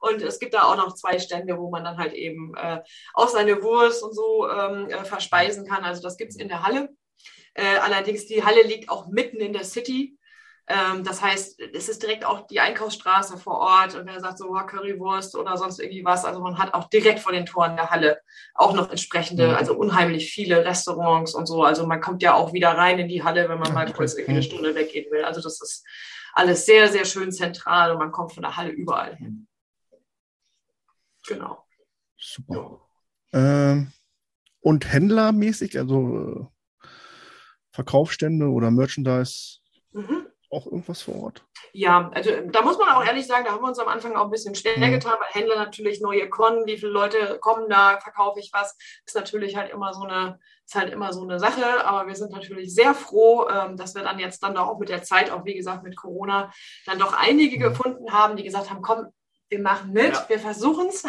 Und es gibt da auch noch zwei Stände, wo man dann halt eben äh, auch seine Wurst und so ähm, äh, verspeisen kann. Also das gibt es in der Halle. Äh, allerdings, die Halle liegt auch mitten in der City. Ähm, das heißt, es ist direkt auch die Einkaufsstraße vor Ort. Und wer sagt so, oh, Currywurst oder sonst irgendwie was, also man hat auch direkt vor den Toren der Halle auch noch entsprechende, mhm. also unheimlich viele Restaurants und so. Also man kommt ja auch wieder rein in die Halle, wenn man mal kurz irgendwie eine Stunde weggehen will. Also das ist alles sehr, sehr schön zentral und man kommt von der Halle überall hin. Genau. Super. Ähm, und händlermäßig, also äh, Verkaufsstände oder Merchandise, mhm. auch irgendwas vor Ort? Ja, also da muss man auch ehrlich sagen, da haben wir uns am Anfang auch ein bisschen schwer mhm. getan, weil Händler natürlich neue Konnen, wie viele Leute kommen da, verkaufe ich was, ist natürlich halt immer so eine, ist halt immer so eine Sache, aber wir sind natürlich sehr froh, ähm, dass wir dann jetzt dann auch mit der Zeit, auch wie gesagt mit Corona, dann doch einige mhm. gefunden haben, die gesagt haben, komm, wir machen mit, ja. wir versuchen es.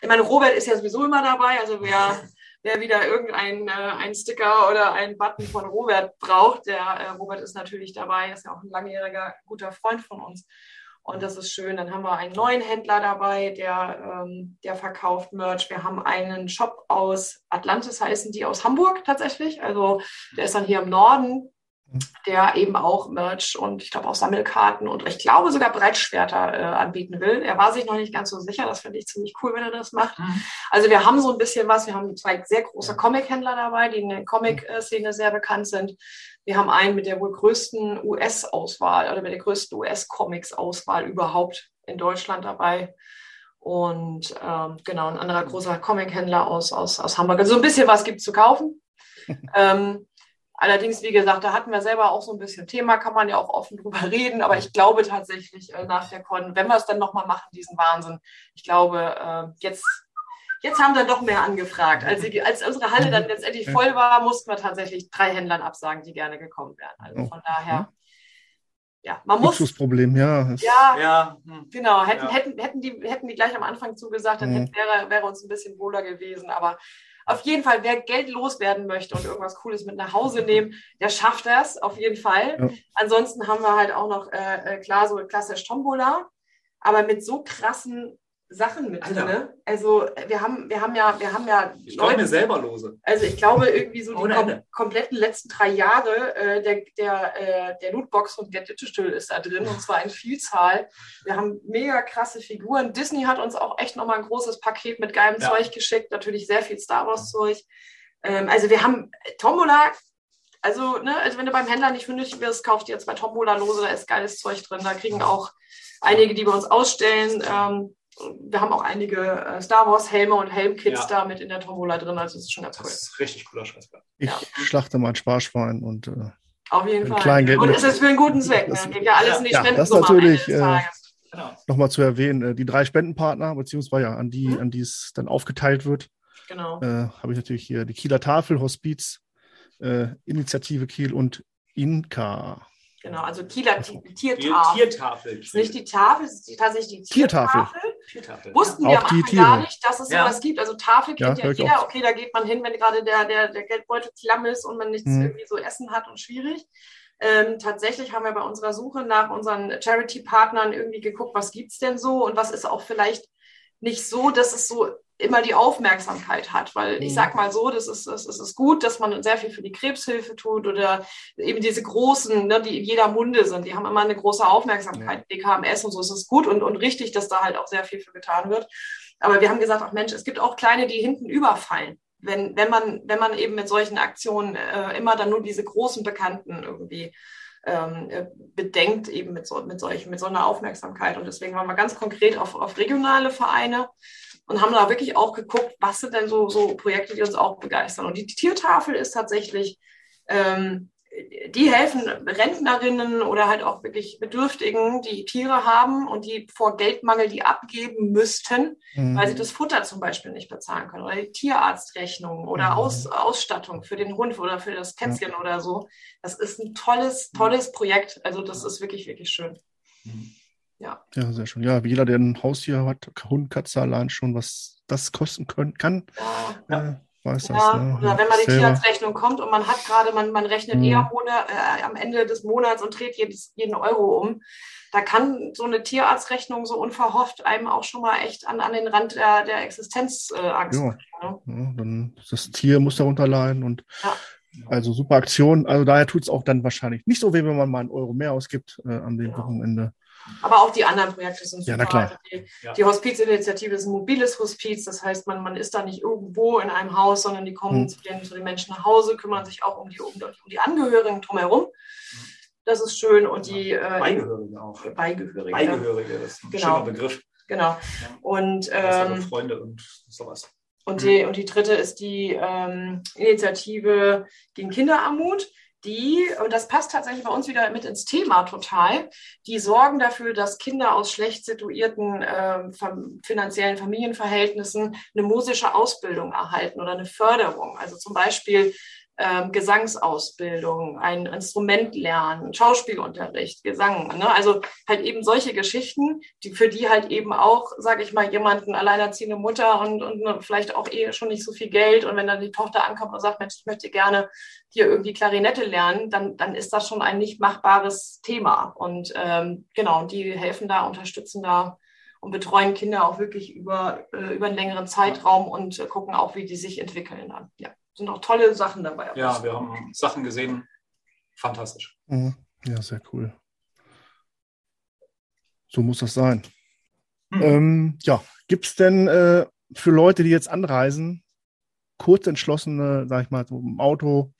Ich meine, Robert ist ja sowieso immer dabei, also wer, wer wieder irgendein äh, Sticker oder einen Button von Robert braucht, der äh, Robert ist natürlich dabei, ist ja auch ein langjähriger guter Freund von uns. Und das ist schön. Dann haben wir einen neuen Händler dabei, der, ähm, der verkauft Merch. Wir haben einen Shop aus Atlantis, heißen die aus Hamburg tatsächlich. Also der ist dann hier im Norden der eben auch Merch und ich glaube auch Sammelkarten und ich glaube sogar Breitschwerter äh, anbieten will. Er war sich noch nicht ganz so sicher. Das finde ich ziemlich cool, wenn er das macht. Mhm. Also wir haben so ein bisschen was. Wir haben zwei sehr große Comic-Händler dabei, die in der Comic-Szene sehr bekannt sind. Wir haben einen mit der wohl größten US-Auswahl oder mit der größten US-Comics-Auswahl überhaupt in Deutschland dabei. Und ähm, genau, ein anderer großer Comic-Händler aus, aus, aus Hamburg. Also so ein bisschen was gibt es zu kaufen. ähm, allerdings, wie gesagt, da hatten wir selber auch so ein bisschen Thema, kann man ja auch offen drüber reden. Aber ich glaube tatsächlich äh, nach der Con, wenn wir es dann nochmal machen, diesen Wahnsinn, ich glaube, äh, jetzt Jetzt haben dann doch mehr angefragt. Als, sie, als unsere Halle dann letztendlich voll war, mussten wir tatsächlich drei Händlern absagen, die gerne gekommen wären. Also von daher, ja, man muss. Luxusproblem, ja. Ja, ja. Hm. genau. Hätten, ja. Hätten, hätten, die, hätten die gleich am Anfang zugesagt, dann mhm. wäre, wäre uns ein bisschen wohler gewesen. Aber auf jeden Fall, wer Geld loswerden möchte und irgendwas Cooles mit nach Hause nehmen, der schafft das auf jeden Fall. Ja. Ansonsten haben wir halt auch noch, äh, äh klar, so klassisch Tombola, aber mit so krassen Sachen mit drin. Also wir haben, wir haben ja, wir haben ja. Ich Leute, mir selber lose. Also ich glaube irgendwie so die kom kompletten letzten drei Jahre äh, der, der, äh, der Lootbox von Get Digital ist da drin und zwar in Vielzahl. Wir haben mega krasse Figuren. Disney hat uns auch echt nochmal ein großes Paket mit geilem ja. Zeug geschickt. Natürlich sehr viel Star Wars Zeug. Ähm, also wir haben Tombola. Also, ne, also wenn du beim Händler nicht fündig wirst, kauft dir zwei Tombola-Lose, da ist geiles Zeug drin. Da kriegen auch einige, die bei uns ausstellen, ähm, wir haben auch einige äh, Star Wars Helme und Helmkits ja. da mit in der Tombola drin, also das ist schon ganz cool. Das ist richtig cooler Scheiß. Ich ja. schlachte mal ein Sparschwein und äh, auf jeden Fall. Kleingeld und es ist für einen guten Zweck. Das, ne? Geht ja alles ja. in die ja, Das ist natürlich äh, genau. nochmal zu erwähnen, äh, die drei Spendenpartner, beziehungsweise ja, an die, mhm. an die es dann aufgeteilt wird. Genau. Äh, Habe ich natürlich hier die Kieler Tafel, Hospiz, äh, Initiative Kiel und Inka. Genau, also Kieler Tiertafel. Tiertafel. ist nicht die Tafel, es ist tatsächlich die Tiertafel. Tiertafel. Wussten wir am gar nicht, dass es ja. sowas gibt. Also Tafel kennt ja, ja jeder. Okay, da geht man hin, wenn gerade der, der, der Geldbeutel klamm ist und man nichts mhm. irgendwie so essen hat und schwierig. Ähm, tatsächlich haben wir bei unserer Suche nach unseren Charity-Partnern irgendwie geguckt, was gibt es denn so und was ist auch vielleicht nicht so, dass es so immer die Aufmerksamkeit hat. Weil ich mhm. sag mal so, das ist, das ist gut, dass man sehr viel für die Krebshilfe tut oder eben diese großen, ne, die in jeder Munde sind, die haben immer eine große Aufmerksamkeit. Ja. DKMS und so ist es gut und, und richtig, dass da halt auch sehr viel für getan wird. Aber wir haben gesagt, ach Mensch, es gibt auch kleine, die hinten überfallen. Wenn, wenn, man, wenn man eben mit solchen Aktionen äh, immer dann nur diese großen Bekannten irgendwie ähm, äh, bedenkt, eben mit so, mit, solchen, mit so einer Aufmerksamkeit. Und deswegen waren wir ganz konkret auf, auf regionale Vereine und haben da wirklich auch geguckt, was sind denn so, so Projekte, die uns auch begeistern. Und die Tiertafel ist tatsächlich, ähm, die helfen Rentnerinnen oder halt auch wirklich Bedürftigen, die Tiere haben und die vor Geldmangel die abgeben müssten, mhm. weil sie das Futter zum Beispiel nicht bezahlen können oder die Tierarztrechnung oder mhm. Aus, Ausstattung für den Hund oder für das Kätzchen ja. oder so. Das ist ein tolles, tolles Projekt. Also das ist wirklich, wirklich schön. Ja. Ja, sehr schön. Ja, wie jeder, der ein Haustier hat, Hund, Katze allein schon, was das kosten können, kann, ja. äh, weiß ja. das. Ne? Oder wenn man die Tierarztrechnung kommt und man hat gerade, man, man rechnet mhm. eher Monat, äh, am Ende des Monats und dreht jedes, jeden Euro um. Da kann so eine Tierarztrechnung so unverhofft einem auch schon mal echt an, an den Rand der, der Existenzangst äh, ja. bringen. Ne? Ja, dann das Tier muss darunter leiden und also super Aktion. Also daher tut es auch dann wahrscheinlich nicht so weh, wenn man mal einen Euro mehr ausgibt äh, dem Wochenende. Aber auch die anderen Projekte sind super. Ja, na klar. Die, ja. die Hospizinitiative ist ein mobiles Hospiz, das heißt, man, man ist da nicht irgendwo in einem Haus, sondern die kommen mhm. zu, den, zu den Menschen nach Hause, kümmern sich auch um die, um, um die Angehörigen drumherum. Das ist schön. Und die äh, Beigehörige auch. Beigehörige. Beigehörige, das ist ein genau. schöner Begriff. Genau. Und ähm, Freunde und sowas. Und die, und die dritte ist die ähm, Initiative gegen Kinderarmut die, und das passt tatsächlich bei uns wieder mit ins Thema total, die sorgen dafür, dass Kinder aus schlecht situierten äh, finanziellen Familienverhältnissen eine musische Ausbildung erhalten oder eine Förderung. Also zum Beispiel ähm, Gesangsausbildung, ein Instrument lernen, Schauspielunterricht, Gesang. Ne? Also halt eben solche Geschichten, die für die halt eben auch, sage ich mal, jemanden alleinerziehende Mutter und, und vielleicht auch eh schon nicht so viel Geld und wenn dann die Tochter ankommt und sagt, Mensch, ich möchte gerne hier irgendwie Klarinette lernen, dann, dann ist das schon ein nicht machbares Thema. Und ähm, genau, die helfen da, unterstützen da und betreuen Kinder auch wirklich über, äh, über einen längeren Zeitraum und äh, gucken auch, wie die sich entwickeln dann. Ja sind auch tolle Sachen dabei. Ja, wir haben Sachen gesehen. Fantastisch. Mhm. Ja, sehr cool. So muss das sein. Hm. Ähm, ja, gibt es denn äh, für Leute, die jetzt anreisen, kurz entschlossene, sag ich mal, so im Auto,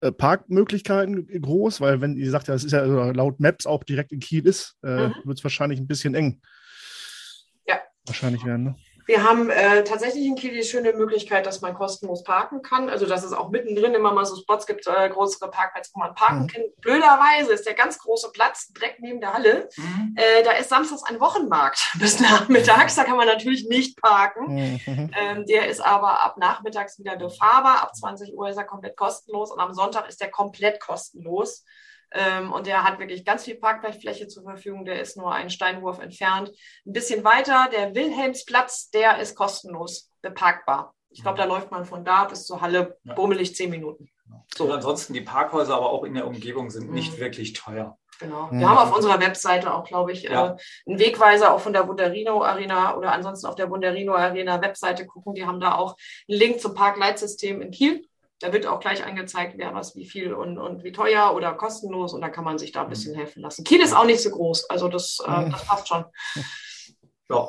äh, Parkmöglichkeiten groß? Weil, wenn ihr sagt, ja, es ist ja laut Maps auch direkt in Kiel ist, äh, mhm. wird es wahrscheinlich ein bisschen eng. Ja, wahrscheinlich werden. Ne? Wir haben äh, tatsächlich in Kiel die schöne Möglichkeit, dass man kostenlos parken kann. Also dass es auch mittendrin immer mal so Spots gibt, äh, größere Parkplätze, wo man parken mhm. kann. Blöderweise ist der ganz große Platz direkt neben der Halle. Mhm. Äh, da ist samstags ein Wochenmarkt bis nachmittags. Da kann man natürlich nicht parken. Mhm. Ähm, der ist aber ab nachmittags wieder befahrbar. Ab 20 Uhr ist er komplett kostenlos und am Sonntag ist er komplett kostenlos. Ähm, und der hat wirklich ganz viel Parkplatzfläche zur Verfügung. Der ist nur einen Steinwurf entfernt. Ein bisschen weiter, der Wilhelmsplatz, der ist kostenlos beparkbar. Ich glaube, da läuft man von da bis zur Halle ja. bummelig zehn Minuten. So. Und ansonsten die Parkhäuser, aber auch in der Umgebung sind mhm. nicht wirklich teuer. Genau. Wir ja. haben auf unserer Webseite auch, glaube ich, ja. äh, einen Wegweiser auch von der Bunderino Arena oder ansonsten auf der Bunderino Arena Webseite gucken. Die haben da auch einen Link zum Parkleitsystem in Kiel. Da wird auch gleich angezeigt, wer was wie viel und, und wie teuer oder kostenlos und da kann man sich da ein bisschen mhm. helfen lassen. Kiel ist auch nicht so groß, also das, äh, das passt schon. Ja.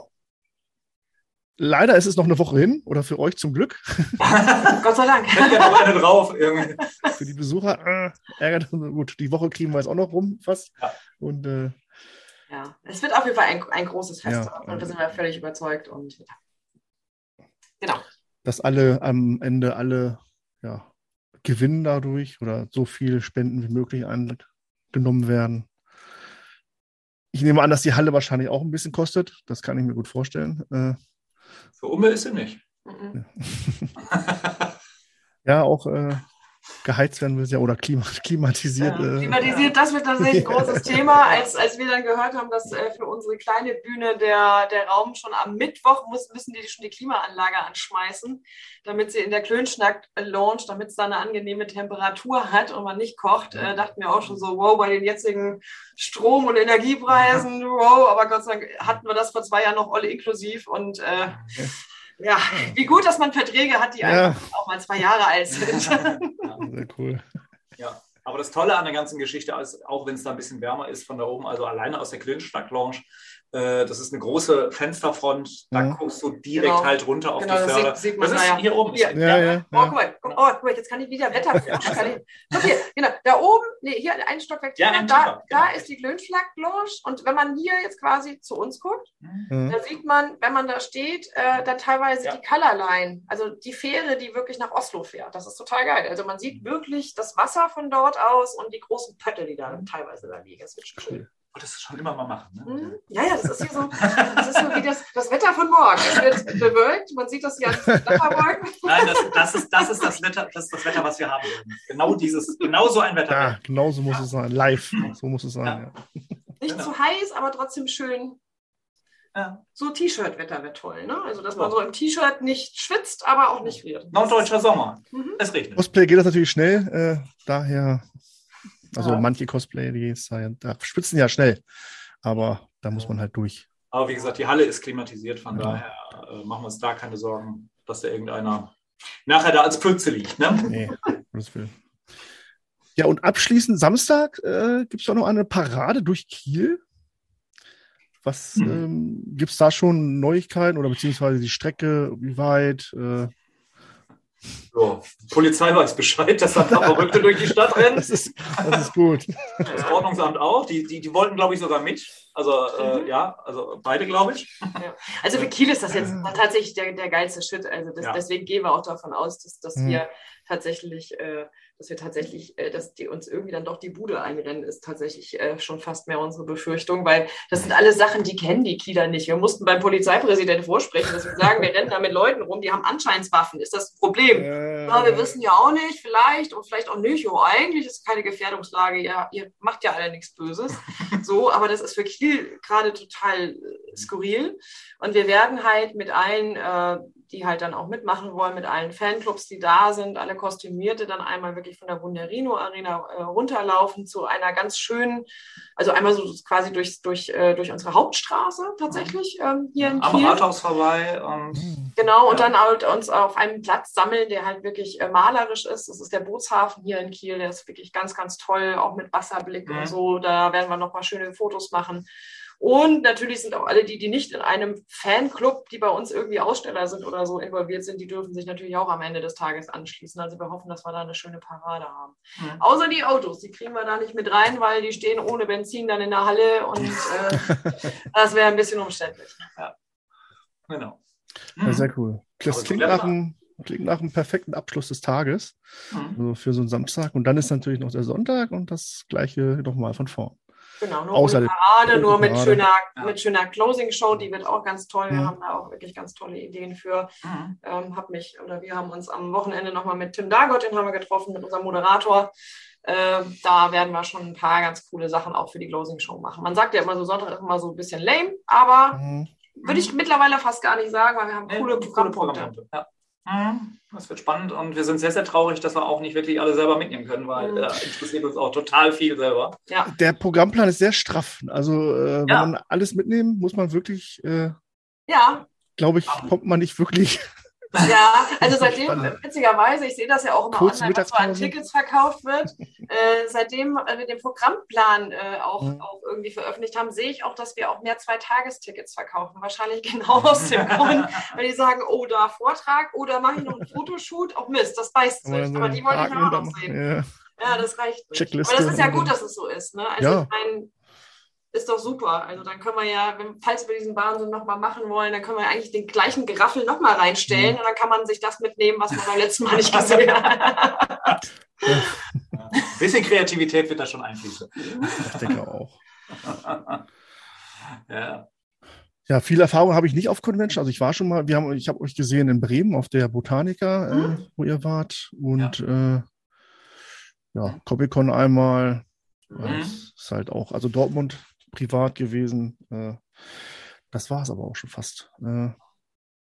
Leider ist es noch eine Woche hin oder für euch zum Glück. Gott sei Dank. eine drauf. für die Besucher äh, ärgert gut. Die Woche kriegen wir jetzt auch noch rum fast. Ja. Und äh, ja, es wird auf jeden Fall ein, ein großes Fest ja, und da sind wir völlig überzeugt und ja. genau. Dass alle am Ende alle ja, gewinnen dadurch oder so viele Spenden wie möglich eingenommen werden. Ich nehme an, dass die Halle wahrscheinlich auch ein bisschen kostet. Das kann ich mir gut vorstellen. Äh, Für Umme ist sie nicht. Mhm. ja, auch äh, geheizt werden will ja oder klima klimatisiert. Ja. Äh, klimatisiert, das wird tatsächlich ein großes Thema. Als, als wir dann gehört haben, dass äh, für unsere kleine Bühne der, der Raum schon am Mittwoch muss, müssen die schon die Klimaanlage anschmeißen, damit sie in der Klönschnack-Lounge, damit es da eine angenehme Temperatur hat und man nicht kocht, äh, dachten wir auch schon so, wow, bei den jetzigen Strom- und Energiepreisen, wow, aber Gott sei Dank hatten wir das vor zwei Jahren noch alle inklusiv und äh, ja, wie gut, dass man Verträge hat, die ja. auch mal zwei Jahre alt sind. Ja, sehr cool. Ja, aber das Tolle an der ganzen Geschichte ist, auch wenn es da ein bisschen wärmer ist von da oben, also alleine aus der Klönschnack-Lounge, äh, das ist eine große Fensterfront, da ja. guckst du direkt genau. halt runter auf genau, die Förder. Das, sieht, sieht man, das ist ja. hier oben. Hier. Ja, ja, oh, guck mal, oh, guck mal, jetzt kann ich wieder Wetter. guck hier, genau, da oben, nee, hier ein Stockwerk ja, da, da genau. ist die Glönschlag-Lounge und wenn man hier jetzt quasi zu uns guckt, mhm. da sieht man, wenn man da steht, äh, da teilweise die Colorline, also die Fähre, die wirklich nach Oslo fährt. Das ist total geil. Also man sieht wirklich das Wasser von dort aus und die großen Pötte, die da teilweise da liegen. Das wird schon cool wollte das schon immer mal machen. Ne? Mhm. Ja, ja, das ist hier so, das ist so wie das, das Wetter von morgen. Es wird bewölkt, man sieht das hier als Wetterwolken. Nein, das, das, ist, das, ist das, Wetter, das ist das Wetter, was wir haben Genau dieses, genau so ein Wetter. Ja, genau so muss ja. es sein. Live, so muss es sein. Ja. Ja. Nicht genau. zu heiß, aber trotzdem schön. Ja. So T-Shirt-Wetter wäre toll, ne? Also, dass man so im T-Shirt nicht schwitzt, aber auch nicht friert. Norddeutscher Sommer. Mhm. Es regnet. Cosplay geht das natürlich schnell. Äh, daher also ja. manche Cosplay, die da spitzen ja schnell, aber da muss man halt durch. Aber wie gesagt, die Halle ist klimatisiert, von ja. daher äh, machen wir uns da keine Sorgen, dass da irgendeiner nachher da als Pfütze liegt. Ne? Nee, das will. Ja, und abschließend Samstag äh, gibt es auch noch eine Parade durch Kiel. Was hm. ähm, gibt es da schon Neuigkeiten oder beziehungsweise die Strecke, wie weit? Äh, so, Polizei weiß Bescheid, dass da ein paar Verrückte durch die Stadt rennen. Das ist, das ist gut. Das Ordnungsamt auch. Die, die, die wollten, glaube ich, sogar mit. Also, äh, mhm. ja, also beide, glaube ich. Ja. Also für Kiel ist das jetzt tatsächlich der, der geilste Shit. Also das, ja. deswegen gehen wir auch davon aus, dass, dass mhm. wir tatsächlich äh, dass wir tatsächlich, äh, dass die uns irgendwie dann doch die Bude einrennen, ist tatsächlich äh, schon fast mehr unsere Befürchtung, weil das sind alles Sachen, die kennen die Kieler nicht. Wir mussten beim Polizeipräsidenten vorsprechen, dass wir sagen, wir rennen da mit Leuten rum, die haben anscheinend Waffen. Ist das ein Problem? Ja, wir wissen ja auch nicht, vielleicht und vielleicht auch nicht. Oh, eigentlich ist es keine Gefährdungslage. Ja, ihr macht ja alle nichts Böses. So, aber das ist für Kiel gerade total äh, skurril. Und wir werden halt mit allen äh, die halt dann auch mitmachen wollen mit allen Fanclubs, die da sind, alle Kostümierte dann einmal wirklich von der Wunderino Arena äh, runterlaufen zu einer ganz schönen, also einmal so quasi durch, durch, äh, durch unsere Hauptstraße tatsächlich ähm, hier in Kiel. Am Rathaus vorbei. Und, genau, ja. und dann halt uns auf einem Platz sammeln, der halt wirklich äh, malerisch ist. Das ist der Bootshafen hier in Kiel, der ist wirklich ganz, ganz toll, auch mit Wasserblick mhm. und so. Da werden wir nochmal schöne Fotos machen. Und natürlich sind auch alle die, die nicht in einem Fanclub, die bei uns irgendwie Aussteller sind oder so involviert sind, die dürfen sich natürlich auch am Ende des Tages anschließen. Also wir hoffen, dass wir da eine schöne Parade haben. Mhm. Außer die Autos, die kriegen wir da nicht mit rein, weil die stehen ohne Benzin dann in der Halle und äh, das wäre ein bisschen umständlich. Ja. Genau. Ja, sehr cool. Das klingt nach, einem, klingt nach einem perfekten Abschluss des Tages. Mhm. Also für so einen Samstag. Und dann ist natürlich noch der Sonntag und das gleiche nochmal von vorn. Genau, nur Außer ohne Parade, nur mit Parade. schöner, ja. mit schöner Closing-Show, die wird auch ganz toll. Wir mhm. haben da auch wirklich ganz tolle Ideen für. Mhm. Ähm, hab mich, oder wir haben uns am Wochenende nochmal mit Tim Dargott, den haben wir getroffen, mit unserem Moderator. Äh, da werden wir schon ein paar ganz coole Sachen auch für die Closing-Show machen. Man sagt ja immer so, Sonntag ist immer so ein bisschen lame, aber mhm. würde ich mittlerweile fast gar nicht sagen, weil wir haben coole, nee, Programmpunkte. Ja. Mhm. Das wird spannend und wir sind sehr, sehr traurig, dass wir auch nicht wirklich alle selber mitnehmen können, weil mhm. äh, interessiert uns auch total viel selber. Ja. Der Programmplan ist sehr straff. Also, äh, wenn ja. man alles mitnehmen, muss man wirklich, äh, ja. glaube ich, kommt man nicht wirklich ja, also seitdem, witzigerweise, ich sehe das ja auch immer Kurz online, was so an Tickets verkauft wird. Äh, seitdem wir den Programmplan äh, auch, mhm. auch irgendwie veröffentlicht haben, sehe ich auch, dass wir auch mehr Zwei-Tages-Tickets verkaufen. Wahrscheinlich genau aus dem Grund, weil die sagen, oh, da Vortrag oder mache ich noch einen Fotoshoot. Auch oh, Mist, das beißt sich. Aber die wollte ich auch noch sehen. Ja. ja, das reicht nicht. Aber das ist ja gut, dass es so ist. Ne? Also ja. ich meine, ist doch super. Also dann können wir ja, wenn, falls wir diesen Wahnsinn nochmal machen wollen, dann können wir eigentlich den gleichen Geraffel nochmal reinstellen mhm. und dann kann man sich das mitnehmen, was man beim letzten Mal nicht gesehen hat. Ein bisschen Kreativität wird da schon einfließen. Ich denke auch. ja. Ja, viel Erfahrung habe ich nicht auf Convention. Also ich war schon mal, wir haben, ich habe euch gesehen in Bremen auf der Botanica, äh, mhm. äh, wo ihr wart. Und ja, äh, ja Comic-Con einmal. Mhm. Das ist halt auch, also Dortmund privat gewesen. Äh, das war es aber auch schon fast. Äh,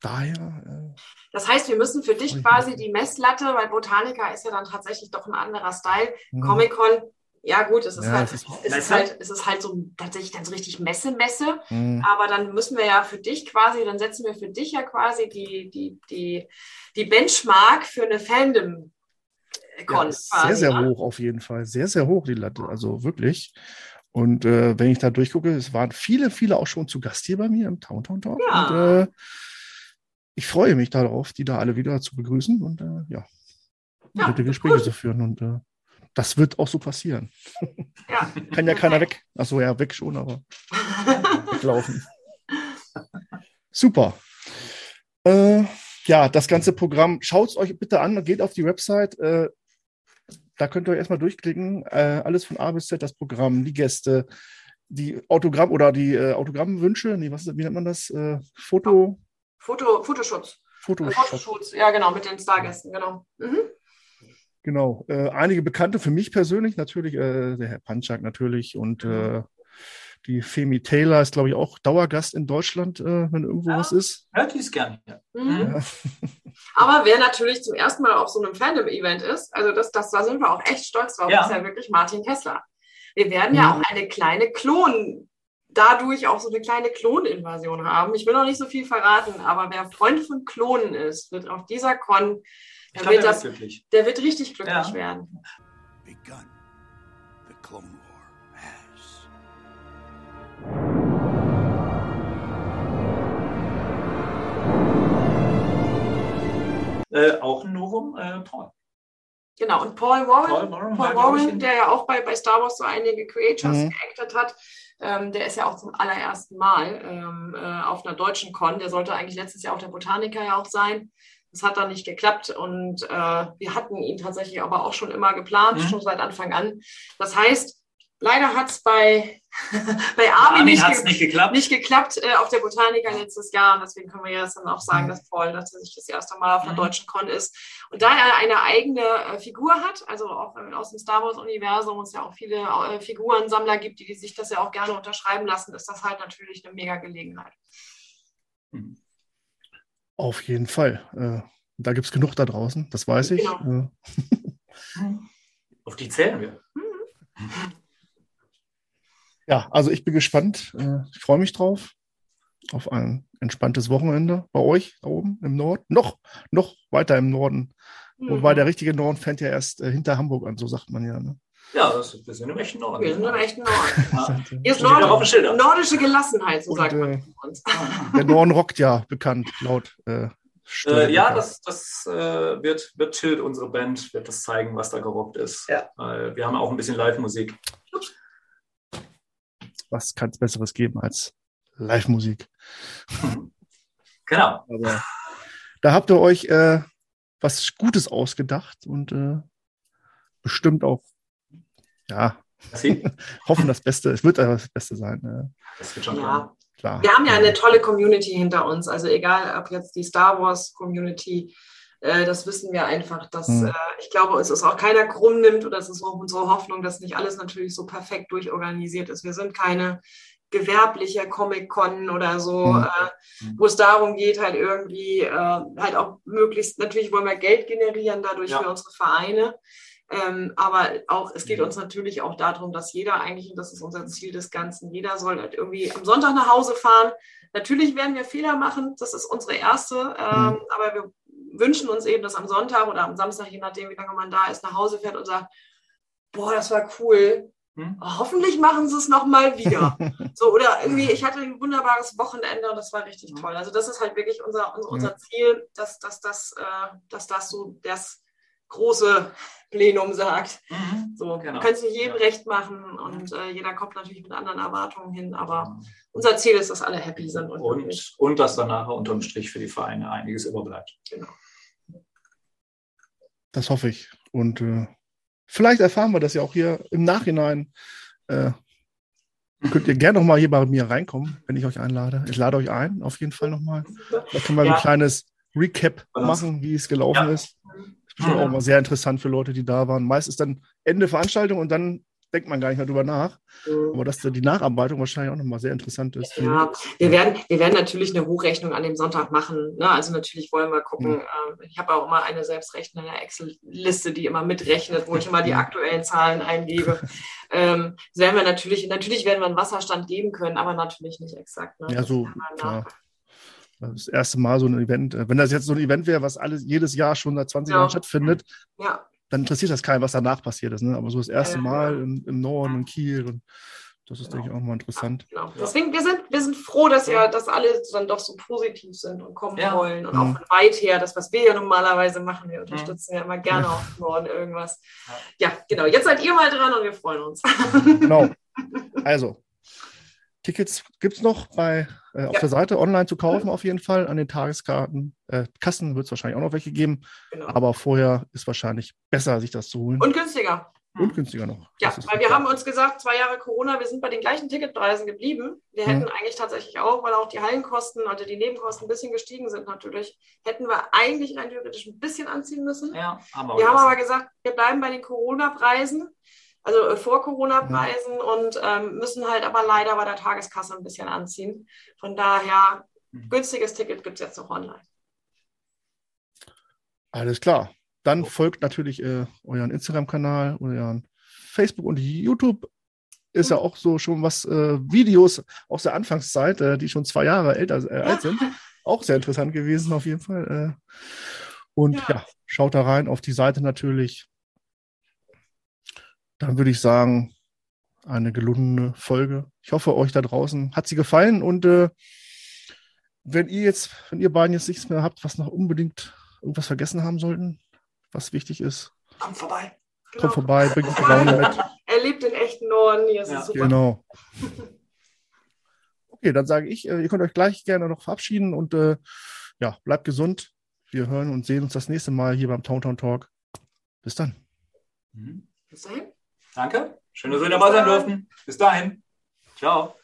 daher. Äh, das heißt, wir müssen für dich quasi die Messlatte, weil Botanica ist ja dann tatsächlich doch ein anderer Style. Mhm. Comic-Con, ja gut, es ist, ja, halt, es ist, es ist halt, es ist halt so tatsächlich dann so richtig Messe-Messe. Mhm. Aber dann müssen wir ja für dich quasi, dann setzen wir für dich ja quasi die, die, die, die Benchmark für eine Fandom. Ja, sehr, sehr ne? hoch auf jeden Fall. Sehr, sehr hoch die Latte. Also wirklich. Und äh, wenn ich da durchgucke, es waren viele, viele auch schon zu Gast hier bei mir im Town Town Talk. Ja. Und, äh, ich freue mich darauf, die da alle wieder zu begrüßen und äh, ja, ja gute Gespräche cool. zu führen. Und äh, das wird auch so passieren. Ja. Kann ja keiner weg. Achso, ja, weg schon, aber weglaufen. Super. Äh, ja, das ganze Programm, schaut es euch bitte an, geht auf die Website. Äh, da könnt ihr euch erstmal durchklicken. Äh, alles von A bis Z, das Programm, die Gäste, die Autogramm oder die äh, Autogrammwünsche. Nee, was, wie nennt man das? Äh, Foto. Foto, Fotoschutz. Fotoschutz. Fotoschutz. Ja, genau, mit den Stargästen, genau. Mhm. Genau. Äh, einige Bekannte für mich persönlich, natürlich, äh, der Herr Panchak natürlich und mhm. Äh, die Femi Taylor ist, glaube ich, auch Dauergast in Deutschland, äh, wenn irgendwo ja. was ist. Ja, die ist gerne. Ja. Mhm. Ja. Aber wer natürlich zum ersten Mal auf so einem Fandom-Event ist, also das, das, da sind wir auch echt stolz drauf, ja. ist ja wirklich Martin Kessler. Wir werden ja mhm. auch eine kleine Klon, dadurch auch so eine kleine Kloninvasion haben. Ich will noch nicht so viel verraten, aber wer Freund von Klonen ist, wird auf dieser Con, der, glaub, wird, der, das, der wird richtig glücklich werden. Begun Äh, auch ein Novum, äh, Paul. Genau, und Paul Warren, Paul Warren, Paul Warren der ja auch bei, bei Star Wars so einige Creatures mhm. geactet hat, ähm, der ist ja auch zum allerersten Mal ähm, äh, auf einer deutschen Con. Der sollte eigentlich letztes Jahr auf der Botaniker ja auch sein. Das hat dann nicht geklappt und äh, wir hatten ihn tatsächlich aber auch schon immer geplant, mhm. schon seit Anfang an. Das heißt, Leider hat es bei, bei Armin nicht, ge nicht, geklappt, nicht geklappt äh, auf der Botaniker letztes Jahr. Und deswegen können wir jetzt dann auch sagen, mhm. dass Paul tatsächlich das erste Mal auf einer mhm. deutschen Con ist. Und da er eine eigene äh, Figur hat, also auch äh, aus dem Star Wars-Universum, es ja auch viele äh, Figurensammler gibt, die, die sich das ja auch gerne unterschreiben lassen, ist das halt natürlich eine mega Gelegenheit. Mhm. Auf jeden Fall. Äh, da gibt es genug da draußen, das weiß ich. Genau. Äh. auf die zählen wir. Mhm. Ja, also ich bin gespannt. Äh, ich freue mich drauf. Auf ein entspanntes Wochenende bei euch da oben im Norden. Noch, noch weiter im Norden. Mhm. Wobei der richtige Norden fängt ja erst äh, hinter Hamburg an, so sagt man ja. Ne? Ja, das, wir sind im echten Norden. Wir sind im echten Norden. Hier ist Nord nordische Gelassenheit, so Und, sagt man. Äh, der Norden rockt ja bekannt, laut äh, äh, ja, das, das äh, wird, wird Child, unsere Band, wird das zeigen, was da gerockt ist. Ja. Äh, wir haben auch ein bisschen Live-Musik. Was kann es Besseres geben als Live-Musik? Genau. Aber da habt ihr euch äh, was Gutes ausgedacht und äh, bestimmt auch, ja, hoffen das Beste. Es wird aber das Beste sein. Ne? Das wird schon ja. Klar. Wir haben ja eine tolle Community hinter uns. Also egal, ob jetzt die Star Wars Community, äh, das wissen wir einfach, dass hm. äh, ich glaube, es ist auch keiner krumm nimmt oder es ist auch unsere Hoffnung, dass nicht alles natürlich so perfekt durchorganisiert ist. Wir sind keine gewerbliche Comic-Con oder so, mhm. äh, wo es darum geht, halt irgendwie äh, halt auch möglichst, natürlich wollen wir Geld generieren dadurch ja. für unsere Vereine. Ähm, aber auch, es geht mhm. uns natürlich auch darum, dass jeder eigentlich, und das ist unser Ziel des Ganzen, jeder soll halt irgendwie am Sonntag nach Hause fahren. Natürlich werden wir Fehler machen, das ist unsere erste, ähm, mhm. aber wir wünschen uns eben, dass am Sonntag oder am Samstag, je nachdem, wie lange man da ist, nach Hause fährt und sagt, boah, das war cool, hm? Hoffentlich machen sie es nochmal wieder. so, oder irgendwie, ich hatte ein wunderbares Wochenende und das war richtig toll. Also das ist halt wirklich unser, unser, unser Ziel, dass, dass, dass, äh, dass das so das große Plenum sagt. Mhm, so, genau. können es nicht jedem ja. recht machen und äh, jeder kommt natürlich mit anderen Erwartungen hin, aber unser Ziel ist, dass alle happy sind. Und, und, und dass danach unterm Strich für die Vereine einiges überbleibt. Genau. Das hoffe ich. Und äh, Vielleicht erfahren wir das ja auch hier im Nachhinein. Äh, könnt ihr gerne nochmal hier bei mir reinkommen, wenn ich euch einlade. Ich lade euch ein, auf jeden Fall nochmal. Da können wir ja. ein kleines Recap machen, wie es gelaufen ja. ist. Das ist bestimmt auch mal sehr interessant für Leute, die da waren. Meist ist dann Ende Veranstaltung und dann denkt man gar nicht mehr drüber nach. Mhm. Aber dass die Nacharbeitung wahrscheinlich auch nochmal sehr interessant ist. Ja, wir werden, wir werden natürlich eine Hochrechnung an dem Sonntag machen. Ne? Also natürlich wollen wir gucken. Mhm. Äh, ich habe auch immer eine selbstrechnende Excel-Liste, die immer mitrechnet, wo ich immer die aktuellen Zahlen eingebe. ähm, das werden wir natürlich, natürlich werden wir einen Wasserstand geben können, aber natürlich nicht exakt. Ne? Ja, so, klar. Das erste Mal so ein Event. Äh, wenn das jetzt so ein Event wäre, was alles jedes Jahr schon seit 20 ja. Jahren stattfindet, ja dann interessiert das keinen, was danach passiert ist. Ne? Aber so das erste Mal im, im Norden, in Kiel, und das ist, genau. denke ich, auch mal interessant. Genau. Deswegen, wir sind, wir sind froh, dass ja, dass alle dann doch so positiv sind und kommen ja. wollen. Und mhm. auch von weit her, das, was wir ja normalerweise machen, wir unterstützen mhm. ja immer gerne ja. auch im Norden irgendwas. Ja, genau. Jetzt seid ihr mal dran und wir freuen uns. Genau. Also, Tickets gibt es noch bei, äh, auf ja. der Seite online zu kaufen, auf jeden Fall. An den Tageskarten. Äh, Kassen wird es wahrscheinlich auch noch welche geben. Genau. Aber vorher ist wahrscheinlich besser, sich das zu holen. Und günstiger. Und günstiger noch. Ja, weil wir haben uns gesagt, zwei Jahre Corona, wir sind bei den gleichen Ticketpreisen geblieben. Wir hm. hätten eigentlich tatsächlich auch, weil auch die Hallenkosten, also die Nebenkosten ein bisschen gestiegen sind natürlich, hätten wir eigentlich rein theoretisch ein bisschen anziehen müssen. Ja, haben wir, wir haben aber gesagt, wir bleiben bei den Corona-Preisen also äh, vor Corona-Preisen ja. und ähm, müssen halt aber leider bei der Tageskasse ein bisschen anziehen. Von daher, mhm. günstiges Ticket gibt es jetzt noch online. Alles klar. Dann folgt natürlich äh, euren Instagram-Kanal, euren Facebook und YouTube. Ist mhm. ja auch so schon was äh, Videos aus der Anfangszeit, äh, die schon zwei Jahre älter äh, alt sind. Auch sehr interessant gewesen auf jeden Fall. Äh. und ja. ja, schaut da rein auf die Seite natürlich. Dann würde ich sagen, eine gelungene Folge. Ich hoffe, euch da draußen hat sie gefallen und äh, wenn ihr jetzt, wenn ihr beiden jetzt nichts mehr habt, was noch unbedingt irgendwas vergessen haben sollten, was wichtig ist. Kommt vorbei. Genau. Kommt vorbei, bringt die Laune mit. Er lebt in echten Norden, hier ist ja. super. Genau. Okay, dann sage ich, äh, ihr könnt euch gleich gerne noch verabschieden und äh, ja, bleibt gesund. Wir hören und sehen uns das nächste Mal hier beim Town Town Talk. Bis dann. Mhm. Bis dahin. Danke. Schön, dass wir dabei sein durften. Bis dahin. Ciao.